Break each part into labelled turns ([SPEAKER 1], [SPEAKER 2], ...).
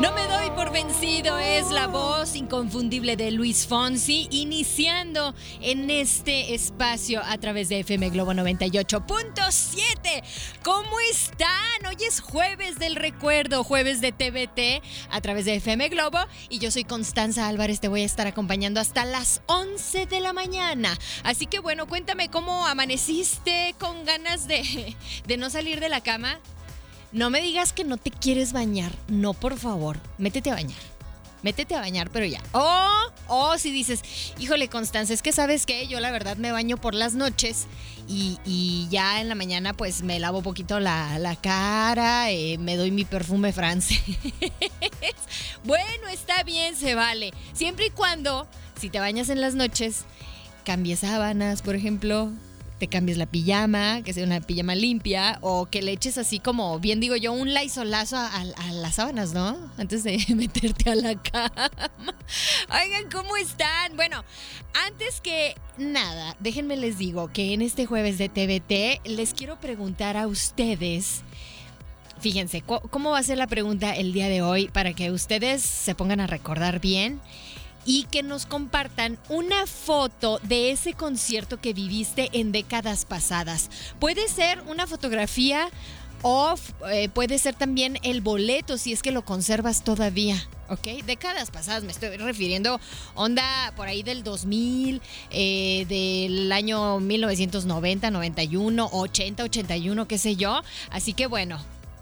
[SPEAKER 1] No me doy por vencido es la voz inconfundible de Luis Fonsi, iniciando en este espacio a través de FM Globo 98.7. ¿Cómo están? Hoy es jueves del recuerdo, jueves de TVT a través de FM Globo y yo soy Constanza Álvarez, te voy a estar acompañando hasta las 11 de la mañana. Así que bueno, cuéntame cómo amaneciste con ganas de, de no salir de la cama. No me digas que no te quieres bañar. No, por favor. Métete a bañar. Métete a bañar, pero ya. Oh, oh, si dices, híjole, Constanza, es que sabes que yo la verdad me baño por las noches y, y ya en la mañana pues me lavo poquito la, la cara, eh, me doy mi perfume francés. bueno, está bien, se vale. Siempre y cuando, si te bañas en las noches, cambies sábanas, por ejemplo, te cambies la pijama, que sea una pijama limpia, o que le eches así como, bien digo yo, un laisolazo a, a, las sábanas, ¿no? Antes de meterte a la cama. Oigan, ¿cómo están? Bueno, antes que nada, déjenme les digo que en este jueves de TVT les quiero preguntar a ustedes. Fíjense, ¿cómo va a ser la pregunta el día de hoy para que ustedes se pongan a recordar bien? Y que nos compartan una foto de ese concierto que viviste en décadas pasadas. Puede ser una fotografía o eh, puede ser también el boleto si es que lo conservas todavía. ¿ok? Décadas pasadas, me estoy refiriendo, onda por ahí del 2000, eh, del año 1990, 91, 80, 81, qué sé yo. Así que bueno,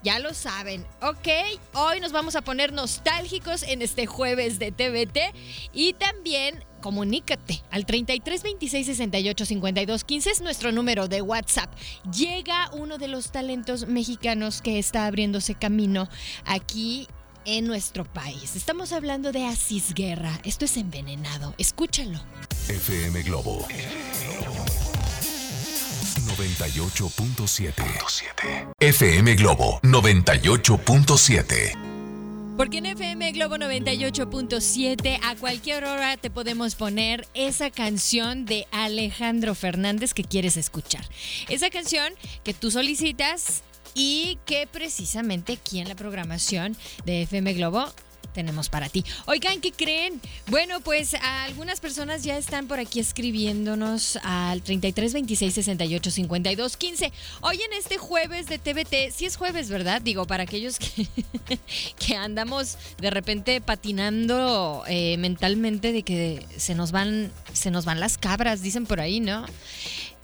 [SPEAKER 1] ya lo saben, ¿ok? Hoy nos vamos a poner nostálgicos en este jueves de TVT y también comunícate al 33 26 68 52 15 es nuestro número de WhatsApp. Llega uno de los talentos mexicanos que está abriéndose camino aquí en nuestro país. Estamos hablando de Asis Guerra. Esto es envenenado. Escúchalo.
[SPEAKER 2] FM Globo 98.7. FM Globo 98.7.
[SPEAKER 1] Porque en FM Globo 98.7 a cualquier hora te podemos poner esa canción de Alejandro Fernández que quieres escuchar. Esa canción que tú solicitas y que precisamente aquí en la programación de FM Globo tenemos para ti. Oigan, ¿qué creen? Bueno, pues algunas personas ya están por aquí escribiéndonos al 33 26 68 52 15. Hoy en este jueves de TVT, sí es jueves, ¿verdad? Digo, para aquellos que, andamos de repente patinando eh, mentalmente de que se nos van, se nos van las cabras, dicen por ahí, ¿no?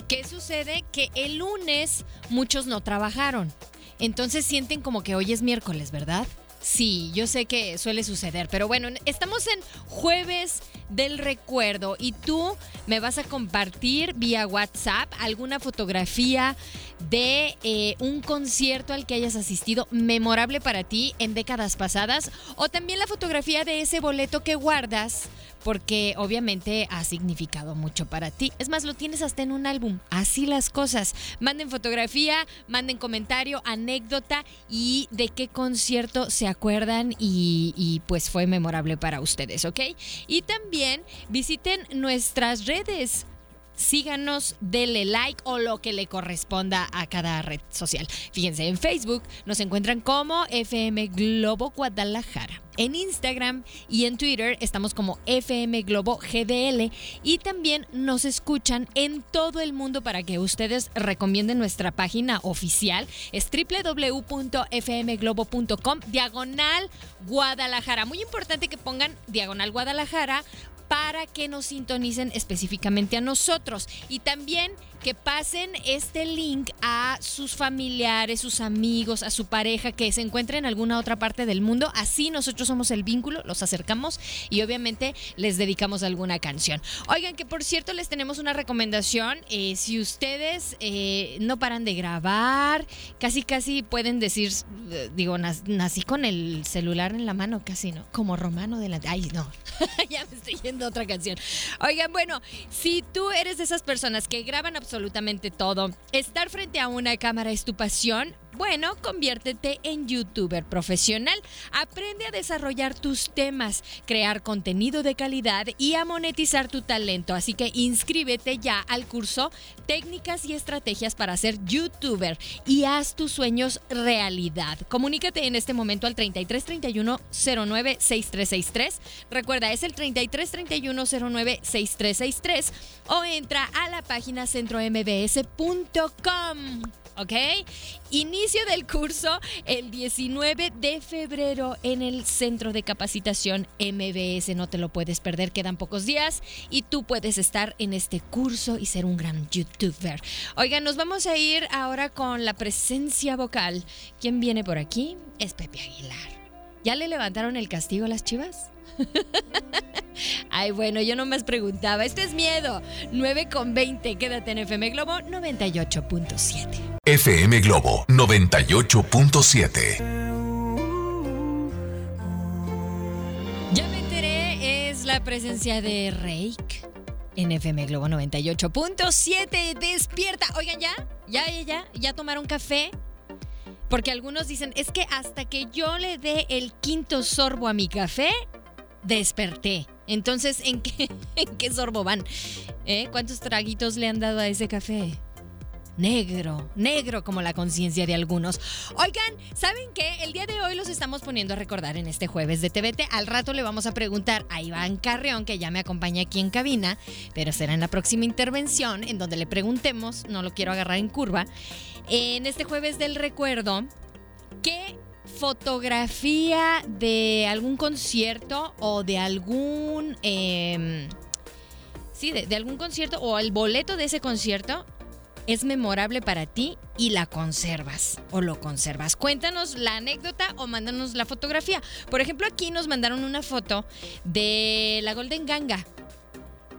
[SPEAKER 1] ¿Qué sucede? Que el lunes muchos no trabajaron. Entonces sienten como que hoy es miércoles, ¿verdad? Sí, yo sé que suele suceder, pero bueno, estamos en jueves del recuerdo y tú me vas a compartir vía WhatsApp alguna fotografía de eh, un concierto al que hayas asistido memorable para ti en décadas pasadas o también la fotografía de ese boleto que guardas porque obviamente ha significado mucho para ti. Es más, lo tienes hasta en un álbum. Así las cosas. Manden fotografía, manden comentario, anécdota y de qué concierto se acuerdan y, y pues fue memorable para ustedes, ¿ok? Y también visiten nuestras redes síganos, denle like o lo que le corresponda a cada red social. Fíjense, en Facebook nos encuentran como FM Globo Guadalajara. En Instagram y en Twitter estamos como FM Globo GDL y también nos escuchan en todo el mundo para que ustedes recomienden nuestra página oficial. Es www.fmglobo.com diagonal Guadalajara. Muy importante que pongan diagonal Guadalajara para que nos sintonicen específicamente a nosotros. Y también que pasen este link a sus familiares, sus amigos, a su pareja que se encuentre en alguna otra parte del mundo. Así nosotros somos el vínculo, los acercamos y obviamente les dedicamos alguna canción. Oigan, que por cierto les tenemos una recomendación. Eh, si ustedes eh, no paran de grabar, casi casi pueden decir, eh, digo, nací con el celular en la mano, casi no, como romano delante. Ay, no, ya me estoy yendo otra canción. Oigan, bueno, si tú eres de esas personas que graban absolutamente todo. Estar frente a una cámara es tu pasión. Bueno, conviértete en youtuber profesional. Aprende a desarrollar tus temas, crear contenido de calidad y a monetizar tu talento. Así que inscríbete ya al curso Técnicas y Estrategias para ser youtuber y haz tus sueños realidad. Comunícate en este momento al 33 31 09 6363. Recuerda, es el 33 31 09 6363 o entra a la página centrombs.com. ¿ok? Inicio del curso el 19 de febrero en el Centro de Capacitación MBS. No te lo puedes perder, quedan pocos días y tú puedes estar en este curso y ser un gran youtuber. Oigan, nos vamos a ir ahora con la presencia vocal. ¿Quién viene por aquí? Es Pepe Aguilar. ¿Ya le levantaron el castigo a las chivas? Ay, bueno, yo no más preguntaba. Esto es miedo. 9 con 20. Quédate en FM Globo 98.7.
[SPEAKER 2] FM Globo 98.7.
[SPEAKER 1] Ya me enteré, es la presencia de Reik en FM Globo 98.7. Despierta. Oigan, ya, ya, ya, ya, ya tomaron café. Porque algunos dicen, es que hasta que yo le dé el quinto sorbo a mi café, desperté. Entonces, ¿en qué, en qué sorbo van? ¿Eh? ¿Cuántos traguitos le han dado a ese café? Negro, negro como la conciencia de algunos. Oigan, ¿saben qué? El día de hoy los estamos poniendo a recordar en este jueves de TVT. Al rato le vamos a preguntar a Iván Carreón, que ya me acompaña aquí en cabina, pero será en la próxima intervención en donde le preguntemos, no lo quiero agarrar en curva, en este jueves del recuerdo, ¿qué fotografía de algún concierto o de algún... Em, sí, de, algún concierto o el boleto de ese concierto es memorable para ti y la conservas o lo conservas. Cuéntanos la anécdota o mándanos la fotografía. Por ejemplo, aquí nos mandaron una foto de la Golden Ganga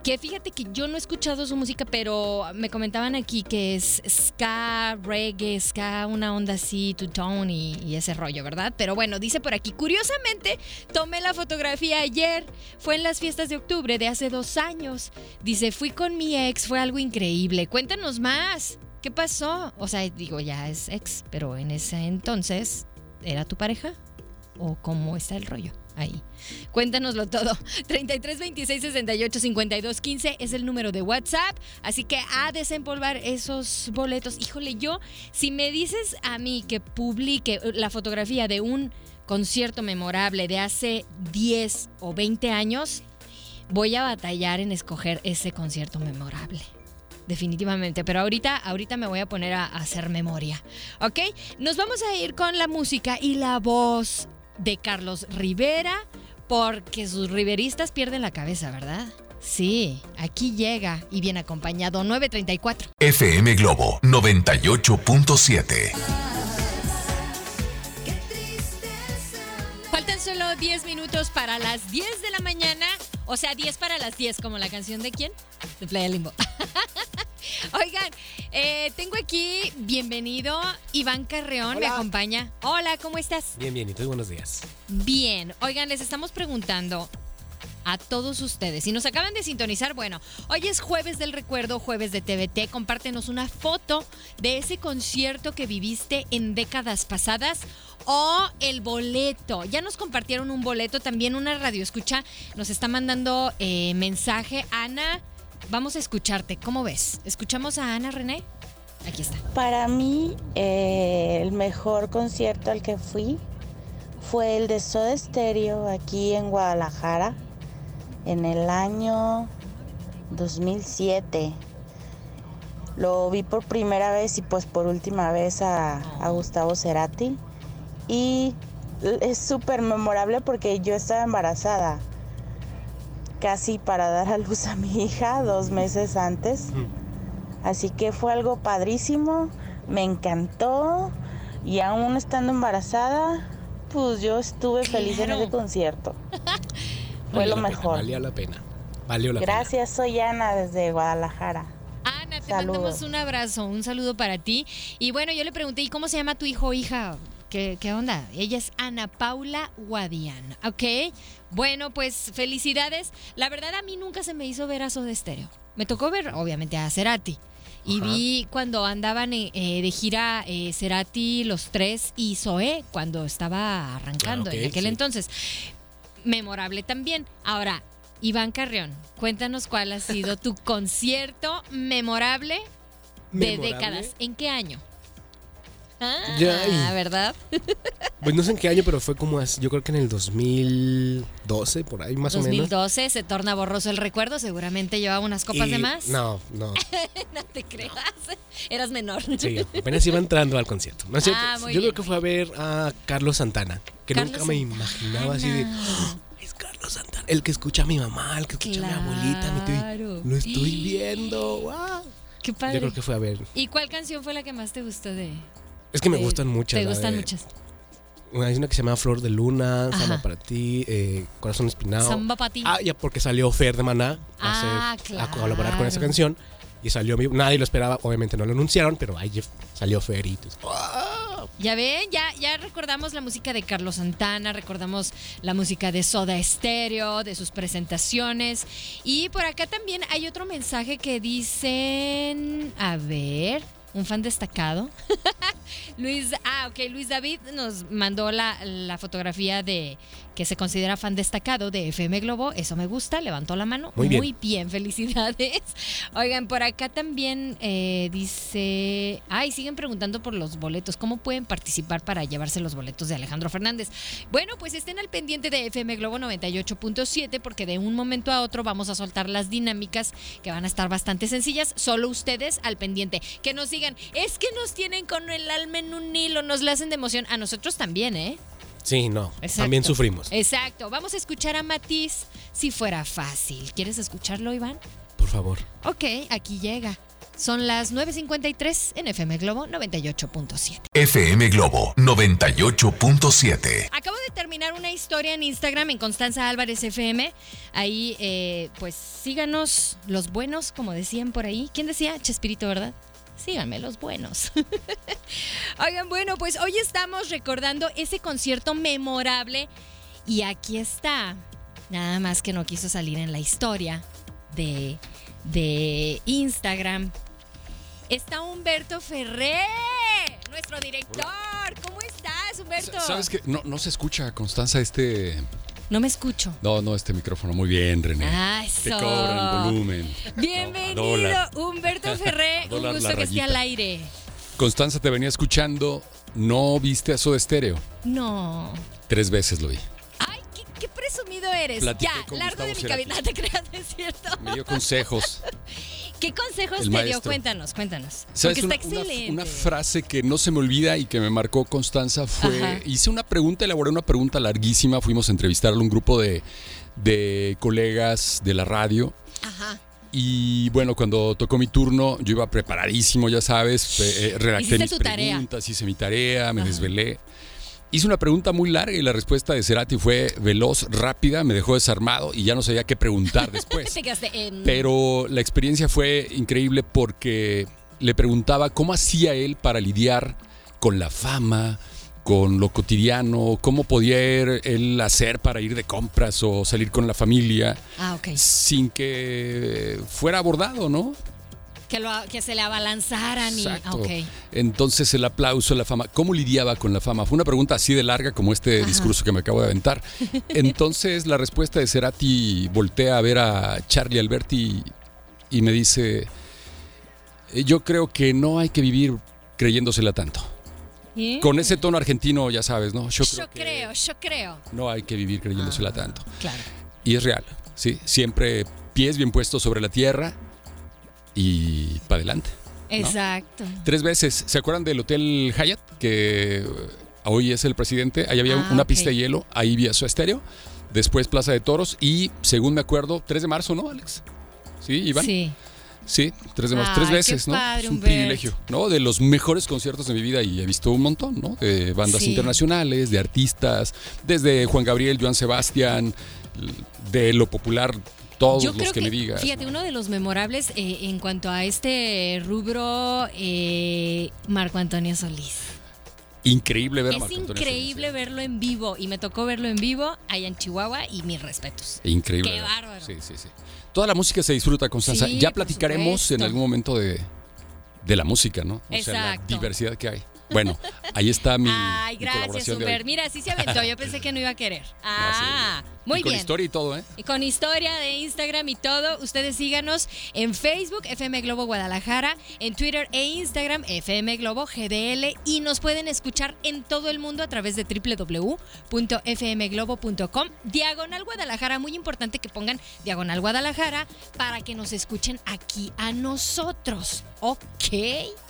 [SPEAKER 1] que fíjate que yo no he escuchado su música, pero me comentaban aquí que es ska, reggae, ska, una onda así, two tone y, ese rollo, ¿verdad? Pero bueno, dice por aquí, curiosamente, tomé la fotografía ayer, fue en las fiestas de octubre de hace dos años. Dice, fui con mi ex, fue algo increíble. Cuéntanos más. ¿Qué pasó? O sea, digo, ya es ex, pero en ese entonces, ¿era tu pareja? ¿O cómo está el rollo? Ahí. Cuéntanoslo todo. 33 26 68 52 15 es el número de WhatsApp. Así que a desempolvar esos boletos. Híjole, yo, si me dices a mí que publique la fotografía de un concierto memorable de hace 10 o 20 años, voy a batallar en escoger ese concierto memorable definitivamente. Pero ahorita, ahorita me voy a poner a, hacer memoria. ¿Ok? Nos vamos a ir con la música y la voz de Carlos Rivera, porque sus riveristas pierden la cabeza, ¿verdad? Sí, aquí llega y viene acompañado 934.
[SPEAKER 2] FM Globo 98.7.
[SPEAKER 1] Faltan solo 10 minutos para las 10 de la mañana, o sea, 10 para las 10, como la canción de quién? De Playa Limbo. Oigan, eh, tengo aquí, bienvenido, Iván Carreón, me acompaña. Hola, ¿cómo estás?
[SPEAKER 3] Bien, bien, y tú, buenos días.
[SPEAKER 1] Bien, oigan, les estamos preguntando a todos ustedes. Si nos acaban de sintonizar, bueno, hoy es jueves del recuerdo, jueves de TVT. Compártenos una foto de ese concierto que viviste en décadas pasadas o el boleto. Ya nos compartieron un boleto, también una radio escucha. Nos está mandando eh, mensaje Ana Vamos a escucharte. ¿Cómo ves? ¿Escuchamos a Ana René? Aquí está.
[SPEAKER 4] Para mí, eh, el mejor concierto al que fui fue el de Soda Stereo aquí en Guadalajara en el año 2007. Lo vi por primera vez y pues por última vez a, a Gustavo Cerati. Y es súper memorable porque yo estaba embarazada casi para dar a luz a mi hija dos meses antes. Así que fue algo padrísimo, me encantó y aún estando embarazada, pues yo estuve feliz en ese concierto. Fue
[SPEAKER 3] Valió
[SPEAKER 4] lo mejor.
[SPEAKER 3] Valía la pena. Valió la
[SPEAKER 4] Gracias, soy Ana desde Guadalajara.
[SPEAKER 1] Ana, te
[SPEAKER 4] Saludos.
[SPEAKER 1] mandamos un abrazo, un saludo para ti. Y bueno, yo le pregunté, ¿y cómo se llama tu hijo o hija? ¿Qué, qué onda? Ella es Ana Paula Guadian, ¿ok? Bueno, pues felicidades. La verdad a mí nunca se me hizo ver a Soda Stereo. Me tocó ver, obviamente, a Cerati. Y
[SPEAKER 3] Ajá.
[SPEAKER 1] vi cuando andaban eh, eh, de gira eh, Cerati, los tres y Zoé, cuando estaba arrancando
[SPEAKER 3] Ah,
[SPEAKER 1] en aquel
[SPEAKER 3] sí.
[SPEAKER 1] entonces. Memorable también. Ahora, Iván Carrión, cuéntanos cuál ha sido tu concierto memorable de
[SPEAKER 3] ¿Memorable?
[SPEAKER 1] décadas. ¿En qué año? Ah,
[SPEAKER 3] Ya,
[SPEAKER 1] ¿verdad?
[SPEAKER 3] Pues no sé en qué año, pero fue como, as- yo creo que en el 2012, por ahí más o menos.
[SPEAKER 1] 2012 se torna borroso el recuerdo, seguramente llevaba unas copas
[SPEAKER 3] Y-
[SPEAKER 1] de más.
[SPEAKER 3] No, no.
[SPEAKER 1] No te creas. Eras menor.
[SPEAKER 3] Sí, apenas iba entrando al concierto. No cierto.
[SPEAKER 1] Ah, muy
[SPEAKER 3] yo
[SPEAKER 1] bien,
[SPEAKER 3] creo que fue a ver a Carlos Santana, que
[SPEAKER 1] Carlos
[SPEAKER 3] nunca me imaginaba así de. "Ah, Es Carlos Santana, el que escucha a mi mamá, el que escucha a mi abuelita. mi tío. Lo estoy viendo. ¡Wow!
[SPEAKER 1] Qué padre.
[SPEAKER 3] Yo creo que fue a ver.
[SPEAKER 1] ¿Y cuál canción fue la que más te gustó de?
[SPEAKER 3] Es que me gustan muchas.
[SPEAKER 1] Te gustan
[SPEAKER 3] de-
[SPEAKER 1] muchas.
[SPEAKER 3] Una, hay una que se llama Flor de Luna,
[SPEAKER 1] Ajá.
[SPEAKER 3] Samba para ti, eh, Corazón Espinado.
[SPEAKER 1] Samba pa' ti.
[SPEAKER 3] Ah, ya porque salió Fer de Maná a,
[SPEAKER 1] Ah,
[SPEAKER 3] a colaborar con esa canción. Y salió, nadie lo esperaba, obviamente no lo anunciaron, pero ahí salió Fer y.
[SPEAKER 1] Ya ven, ya, ya recordamos la música de Carlos Santana, recordamos la música de Soda Stereo, de sus presentaciones. Y por acá también hay otro mensaje que dicen, a ver, un fan destacado. Luis, ah, ok, Luis David nos mandó la, la fotografía de que se considera fan destacado de FM Globo. Eso me gusta, levantó la mano.
[SPEAKER 3] Muy bien.
[SPEAKER 1] felicidades. Oigan, por acá también eh, dice, ay, siguen preguntando por los boletos. ¿Cómo pueden participar para llevarse los boletos de Alejandro Fernández? Bueno, pues estén al pendiente de FM Globo 98.7 porque de un momento a otro vamos a soltar las dinámicas que van a estar bastante sencillas. Solo ustedes al pendiente. Que nos sigan. Es que nos tienen con el alma en un hilo, nos la hacen de emoción. A nosotros también, ¿eh?
[SPEAKER 3] Sí, no,
[SPEAKER 1] Exacto.
[SPEAKER 3] también sufrimos.
[SPEAKER 1] Exacto. Vamos a escuchar a Matiz si fuera fácil. ¿Quieres escucharlo, Iván?
[SPEAKER 3] Por favor.
[SPEAKER 1] Ok, aquí llega. Son las 9.53 en FM Globo 98.7.
[SPEAKER 2] FM Globo 98.7.
[SPEAKER 1] Acabo de terminar una historia en Instagram en Constanza Álvarez FM. Ahí, eh, pues síganos los buenos, como decían por ahí. ¿Quién decía? Chespirito, ¿verdad? Síganme los buenos. Oigan, bueno, pues hoy estamos recordando ese concierto memorable. Y aquí está. Nada más que no quiso salir en la historia de, de Instagram. Está Humberto Ferré, nuestro director. ¿Cómo estás, Humberto?
[SPEAKER 5] ¿Sabes qué? No, no se escucha, Constanza, este...
[SPEAKER 1] No me escucho.
[SPEAKER 5] No, no, este micrófono. Muy bien, René.
[SPEAKER 1] Ah,
[SPEAKER 5] Te
[SPEAKER 1] eso.
[SPEAKER 5] cobran el volumen.
[SPEAKER 1] Bienvenido. Humberto Ferré. Un gusto que esté al aire.
[SPEAKER 5] Constanza, te venía escuchando. ¿No viste a Soda Stereo?
[SPEAKER 1] No.
[SPEAKER 5] Tres veces lo vi.
[SPEAKER 1] Ay, qué, presumido eres.
[SPEAKER 5] Platiqué
[SPEAKER 1] ya, largo de mi
[SPEAKER 5] Gustavo
[SPEAKER 1] cabina. Te creas, es cierto.
[SPEAKER 5] Me dio consejos.
[SPEAKER 1] ¿Qué consejos
[SPEAKER 5] El
[SPEAKER 1] te dio? Cuéntanos, cuéntanos. Porque está
[SPEAKER 5] una-
[SPEAKER 1] excelente.
[SPEAKER 5] una frase que no se me olvida y que me marcó Constanza fue,
[SPEAKER 1] Ajá.
[SPEAKER 5] hice una pregunta, elaboré una pregunta larguísima, fuimos a entrevistar a un grupo de, de colegas de la radio
[SPEAKER 1] Ajá.
[SPEAKER 5] y bueno, cuando tocó mi turno yo iba preparadísimo, ya sabes, eh, redacté mis
[SPEAKER 1] tu tarea.
[SPEAKER 5] preguntas, hice mi tarea, me
[SPEAKER 1] Ajá.
[SPEAKER 5] desvelé. Hice una pregunta muy larga y la respuesta de Cerati fue veloz, rápida, me dejó desarmado y ya no sabía qué preguntar después. Pero la experiencia fue increíble porque le preguntaba cómo hacía él para lidiar con la fama, con lo cotidiano, cómo podía él, hacer para ir de compras o salir con la familia
[SPEAKER 1] Ah, ok.
[SPEAKER 5] sin que fuera abordado, ¿no?
[SPEAKER 1] Que, lo, que se le abalanzaran y.
[SPEAKER 5] Entonces el aplauso, la fama, ¿cómo lidiaba con la fama? Fue una pregunta así de larga como este
[SPEAKER 1] Ajá.
[SPEAKER 5] discurso que me acabo de aventar. Entonces la respuesta de Cerati voltea a ver a Charlie Alberti y me dice, "Eh, yo creo que no hay que vivir creyéndosela tanto. Con ese tono argentino, ya sabes, ¿no? Yo creo
[SPEAKER 1] Yo
[SPEAKER 5] que
[SPEAKER 1] creo, yo creo.
[SPEAKER 5] no hay que vivir creyéndosela
[SPEAKER 1] Ah.
[SPEAKER 5] tanto.
[SPEAKER 1] Claro.
[SPEAKER 5] Y es real, ¿sí? Siempre pies bien puestos sobre la tierra y para adelante.
[SPEAKER 1] Exacto.
[SPEAKER 5] Tres veces. ¿Se acuerdan del Hotel Hyatt? Que hoy es el presidente. Ahí había
[SPEAKER 1] Ah,
[SPEAKER 5] una pista de hielo. Ahí vi a su estéreo. después Plaza de Toros y, según me acuerdo, 3 de marzo, ¿no, Alex? Sí, Iván.
[SPEAKER 1] Sí.
[SPEAKER 5] Sí, tres, de marzo,
[SPEAKER 1] Ay,
[SPEAKER 5] tres veces, ¿no?
[SPEAKER 1] padre,
[SPEAKER 5] es un privilegio, ¿no? De los mejores conciertos de mi vida y he visto un montón, ¿no? De bandas
[SPEAKER 1] Sí.
[SPEAKER 5] internacionales, de artistas, desde Juan Gabriel, Joan Sebastián, de lo popular, todos
[SPEAKER 1] Yo
[SPEAKER 5] los
[SPEAKER 1] creo
[SPEAKER 5] que,
[SPEAKER 1] que,
[SPEAKER 5] me digas.
[SPEAKER 1] fíjate, uno de los memorables eh, en cuanto a este rubro, eh, Marco Antonio Solís.
[SPEAKER 5] Increíble ver a
[SPEAKER 1] es
[SPEAKER 5] Marco Antonio
[SPEAKER 1] increíble
[SPEAKER 5] Solís,
[SPEAKER 1] verlo en vivo y me tocó verlo en vivo allá en Chihuahua y mis respetos.
[SPEAKER 5] ¿eh? Increíble.
[SPEAKER 1] Qué bárbaro.
[SPEAKER 5] Sí, sí, sí. Toda la música se disfruta, Constanza.
[SPEAKER 1] Sí,
[SPEAKER 5] ya platicaremos en algún momento de, de la música, ¿no? O sea, la diversidad que hay. Bueno, ahí está mi,
[SPEAKER 1] Ay,
[SPEAKER 5] mi
[SPEAKER 1] gracias. Humbert. Mira, sí se aventó. Yo pensé que no iba a querer. Ah,
[SPEAKER 5] sí.
[SPEAKER 1] muy
[SPEAKER 5] Y con
[SPEAKER 1] bien.
[SPEAKER 5] historia y todo, ¿eh?
[SPEAKER 1] Y con historia de Instagram y todo, ustedes síganos en Facebook, FM Globo Guadalajara, en Twitter e Instagram, FM Globo GDL, y nos pueden escuchar en todo el mundo a través de www.fmglobo.com. Diagonal Guadalajara, muy importante que pongan Diagonal Guadalajara para que nos escuchen aquí a nosotros. Ok.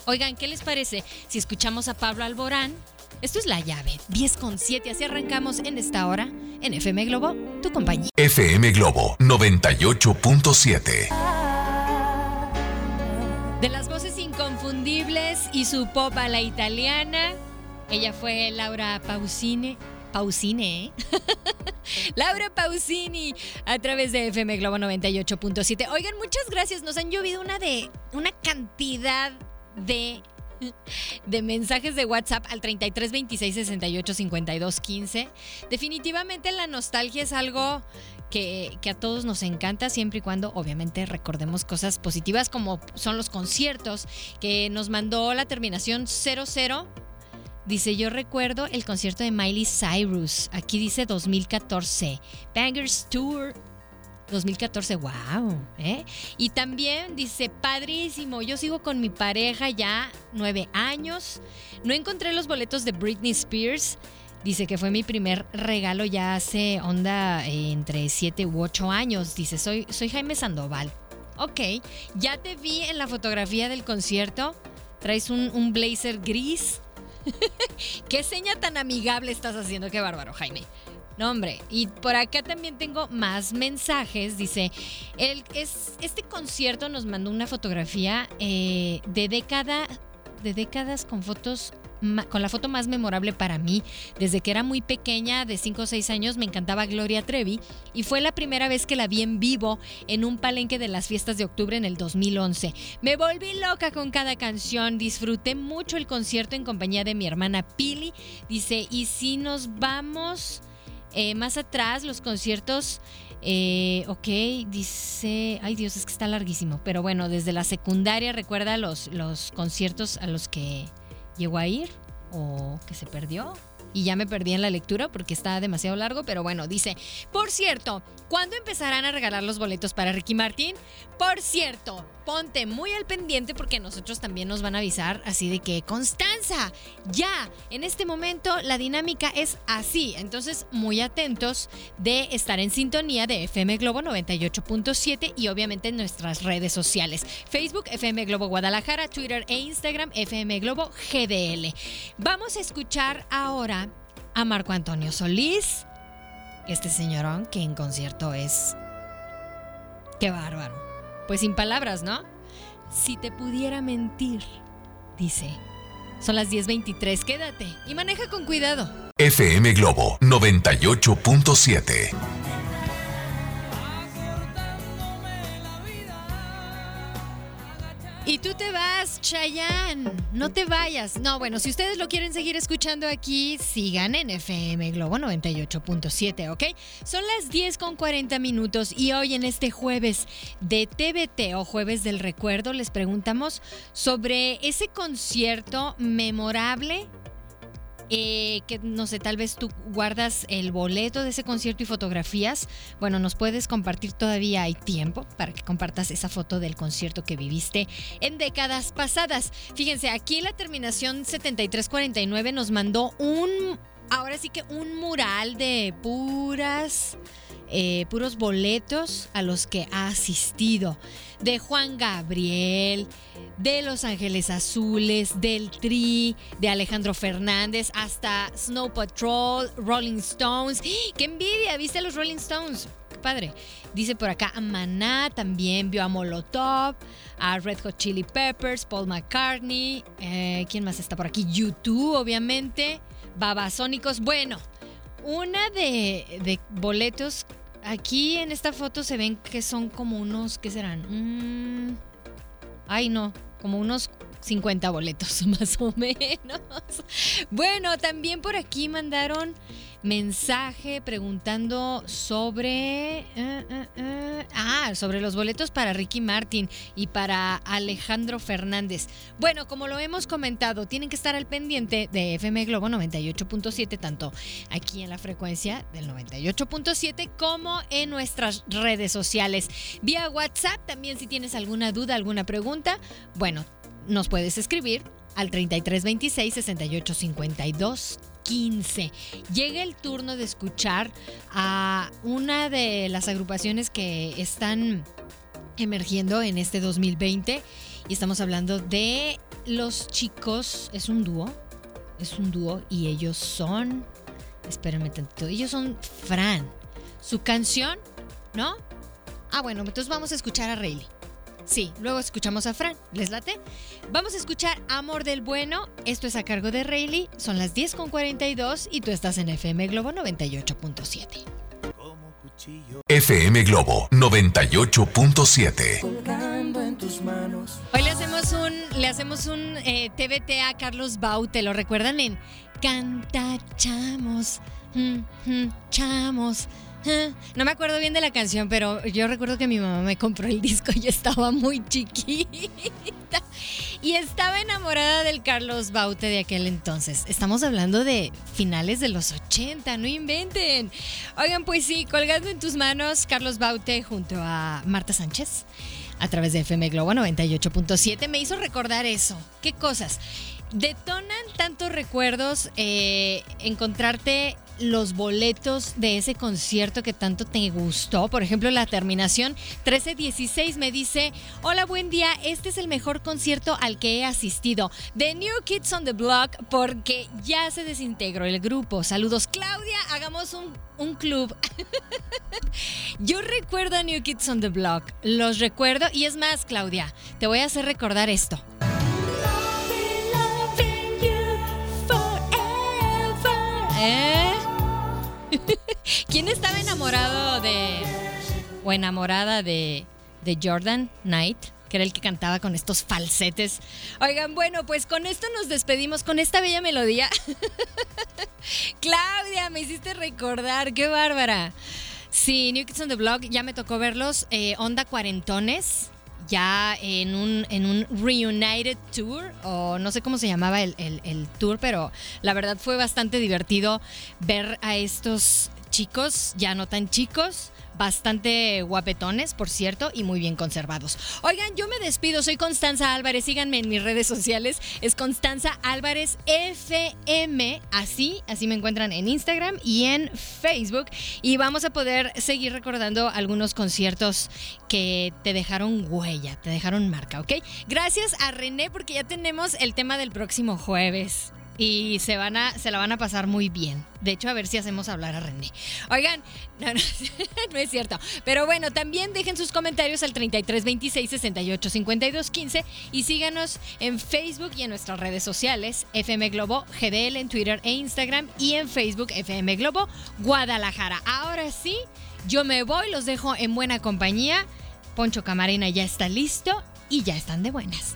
[SPEAKER 1] Oigan, ¿qué les parece si escuchamos a Pablo Alborán? Esto es la llave, 10 con 7, así arrancamos en esta hora en FM Globo, tu compañía.
[SPEAKER 2] FM Globo 98.7.
[SPEAKER 1] De las voces inconfundibles y su pop a la italiana, ella fue Laura Pausini. Pausini, ¿eh? Laura Pausini a través de FM Globo 98.7. Oigan, muchas gracias. Nos han llovido una de una cantidad de de mensajes de WhatsApp al 33 26 68 52 15. Definitivamente la nostalgia es algo que a todos nos encanta, siempre y cuando obviamente recordemos cosas positivas como son los conciertos que nos mandó la terminación 00. Dice, yo recuerdo el concierto de Miley Cyrus. Aquí dice 2014. Bangers Tour 2014, wow. ¿eh? Y también dice, padrísimo, yo sigo con mi pareja ya nueve años. No encontré los boletos de Britney Spears. Dice que fue mi primer regalo ya hace onda eh, entre siete u ocho años. Dice, soy, soy Jaime Sandoval. Ok, ya te vi en la fotografía del concierto. Traes un, un blazer gris. Qué seña tan amigable estás haciendo, qué bárbaro, Jaime. No, hombre, y por acá también tengo más mensajes. Dice, el, es, este concierto nos mandó una fotografía eh, de de décadas con fotos, con la foto más memorable para mí. Desde que era muy pequeña, de 5 o 6 años, me encantaba Gloria Trevi. Y fue la primera vez que la vi en vivo en un palenque de las fiestas de octubre en el 2011. Me volví loca con cada canción, disfruté mucho el concierto en compañía de mi hermana Pili. Dice, y si nos vamos... Eh, más atrás, los conciertos, eh, ok, dice, ay Dios, es que está larguísimo, pero bueno, desde la secundaria recuerda los, los conciertos a los que llegó a ir o que se perdió. Y ya me perdí en la lectura porque está demasiado largo, pero bueno, dice, por cierto, ¿cuándo empezarán a regalar los boletos para Ricky Martín? Por cierto, ponte muy al pendiente porque nosotros también nos van a avisar así de que, Constanza, ya, en este momento la dinámica es así. Entonces, muy atentos de estar en sintonía de FM Globo 98.7 y obviamente en nuestras redes sociales. Facebook, FM Globo Guadalajara, Twitter e Instagram, FM Globo GDL. Vamos a escuchar ahora a Marco Antonio Solís, este señorón que en concierto es... Qué bárbaro. Pues sin palabras, ¿no? Si te pudiera mentir, dice. Son las 10.23, quédate y maneja con cuidado.
[SPEAKER 2] FM Globo 98.7.
[SPEAKER 1] tú te vas, Chayanne. No te vayas. No, bueno, si ustedes lo quieren seguir escuchando aquí, sigan en FM Globo 98.7, ¿ok? Son las 10 con 40 minutos y hoy en este jueves de TBT o Jueves del Recuerdo les preguntamos sobre ese concierto memorable eh, que no sé, tal vez tú guardas el boleto de ese concierto y fotografías. Bueno, nos puedes compartir todavía hay tiempo para que compartas esa foto del concierto que viviste en décadas pasadas. Fíjense, aquí la terminación 7349 nos mandó un, ahora sí que un mural de puras eh, puros boletos a los que ha asistido. De Juan Gabriel, de Los Ángeles Azules, del Tri, de Alejandro Fernández, hasta Snow Patrol, Rolling Stones. ¡Ah! ¡Qué envidia! ¿Viste a los Rolling Stones? Qué padre. Dice por acá a Maná, también vio a Molotov, a Red Hot Chili Peppers, Paul McCartney. eh, ¿Quién más está por aquí? YouTube, obviamente. Babasónicos. Bueno, una de, de boletos. Aquí en esta foto se ven que son como unos, ¿qué serán? Mm, ay, no, como unos 50 boletos más o menos. Bueno, también por aquí mandaron mensaje preguntando sobre... eh, eh, eh, ah, sobre los boletos para Ricky Martin y para Alejandro Fernández. Bueno, como lo hemos comentado, tienen que estar al pendiente de FM Globo 98.7, tanto aquí en la frecuencia del 98.7 como en nuestras redes sociales. Vía WhatsApp también si tienes alguna duda, alguna pregunta, bueno, nos puedes escribir al 3326 6852 15. Llega el turno de escuchar a una de las agrupaciones que están emergiendo en este 2020 y estamos hablando de los chicos, es un dúo, es un dúo y ellos son, espérenme tantito, ellos son Fran. Su canción, ¿no? Ah, bueno, entonces vamos a escuchar a Rayleigh. Sí, luego escuchamos a Fran. ¿Les late? Vamos a escuchar Amor del Bueno. Esto es a cargo de Rayleigh. Son las 10.42 y tú estás en FM Globo 98.7.
[SPEAKER 2] FM Globo 98.7.
[SPEAKER 1] Hoy le hacemos un, le hacemos un eh, TBT a Carlos Baute. ¿Lo recuerdan en Canta Chamos? mm, mm, chamos. No me acuerdo bien de la canción, pero yo recuerdo que mi mamá me compró el disco y estaba muy chiquita. Y estaba enamorada del Carlos Baute de aquel entonces. Estamos hablando de finales de los 80, no inventen. Oigan, pues sí, colgando en tus manos, Carlos Baute junto a Marta Sánchez a través de FM Globo 98.7 me hizo recordar eso. ¿Qué cosas? Detonan tantos recuerdos eh, encontrarte los boletos de ese concierto que tanto te gustó. Por ejemplo, la terminación 1316 me dice, hola, buen día, este es el mejor concierto al que he asistido. The New Kids on the Block porque ya se desintegró el grupo. Saludos, Claudia, hagamos un, un club. Yo recuerdo a New Kids on the Block, los recuerdo y es más, Claudia, te voy a hacer recordar esto. ¿Eh? ¿Quién estaba enamorado de o enamorada de, de Jordan Knight? Que era el que cantaba con estos falsetes. Oigan, bueno, pues con esto nos despedimos, con esta bella melodía. Claudia, me hiciste recordar, qué bárbara. Sí, New Kids on the Block, ya me tocó verlos, eh, Onda Cuarentones, ya en un, en un Reunited Tour, o no sé cómo se llamaba el, el- el tour, pero la verdad fue bastante divertido ver a estos chicos, ya no tan chicos, bastante guapetones, por cierto, y muy bien conservados. Oigan, yo me despido, soy Constanza Álvarez, síganme en mis redes sociales, es Constanza Álvarez FM, así, así me encuentran en Instagram y en Facebook, y vamos a poder seguir recordando algunos conciertos que te dejaron huella, te dejaron marca, ¿ok? Gracias a René porque ya tenemos el tema del próximo jueves. Y se van a, se la van a pasar muy bien. De hecho, a ver si hacemos hablar a René. Oigan, no, no, es cierto. Pero bueno, también dejen sus comentarios al 33 26 68 52 15 y síganos en Facebook y en nuestras redes sociales, FM Globo GDL en Twitter e Instagram y en Facebook FM Globo Guadalajara. Ahora sí, yo me voy, los dejo en buena compañía. Poncho Camarena ya está listo y ya están de buenas.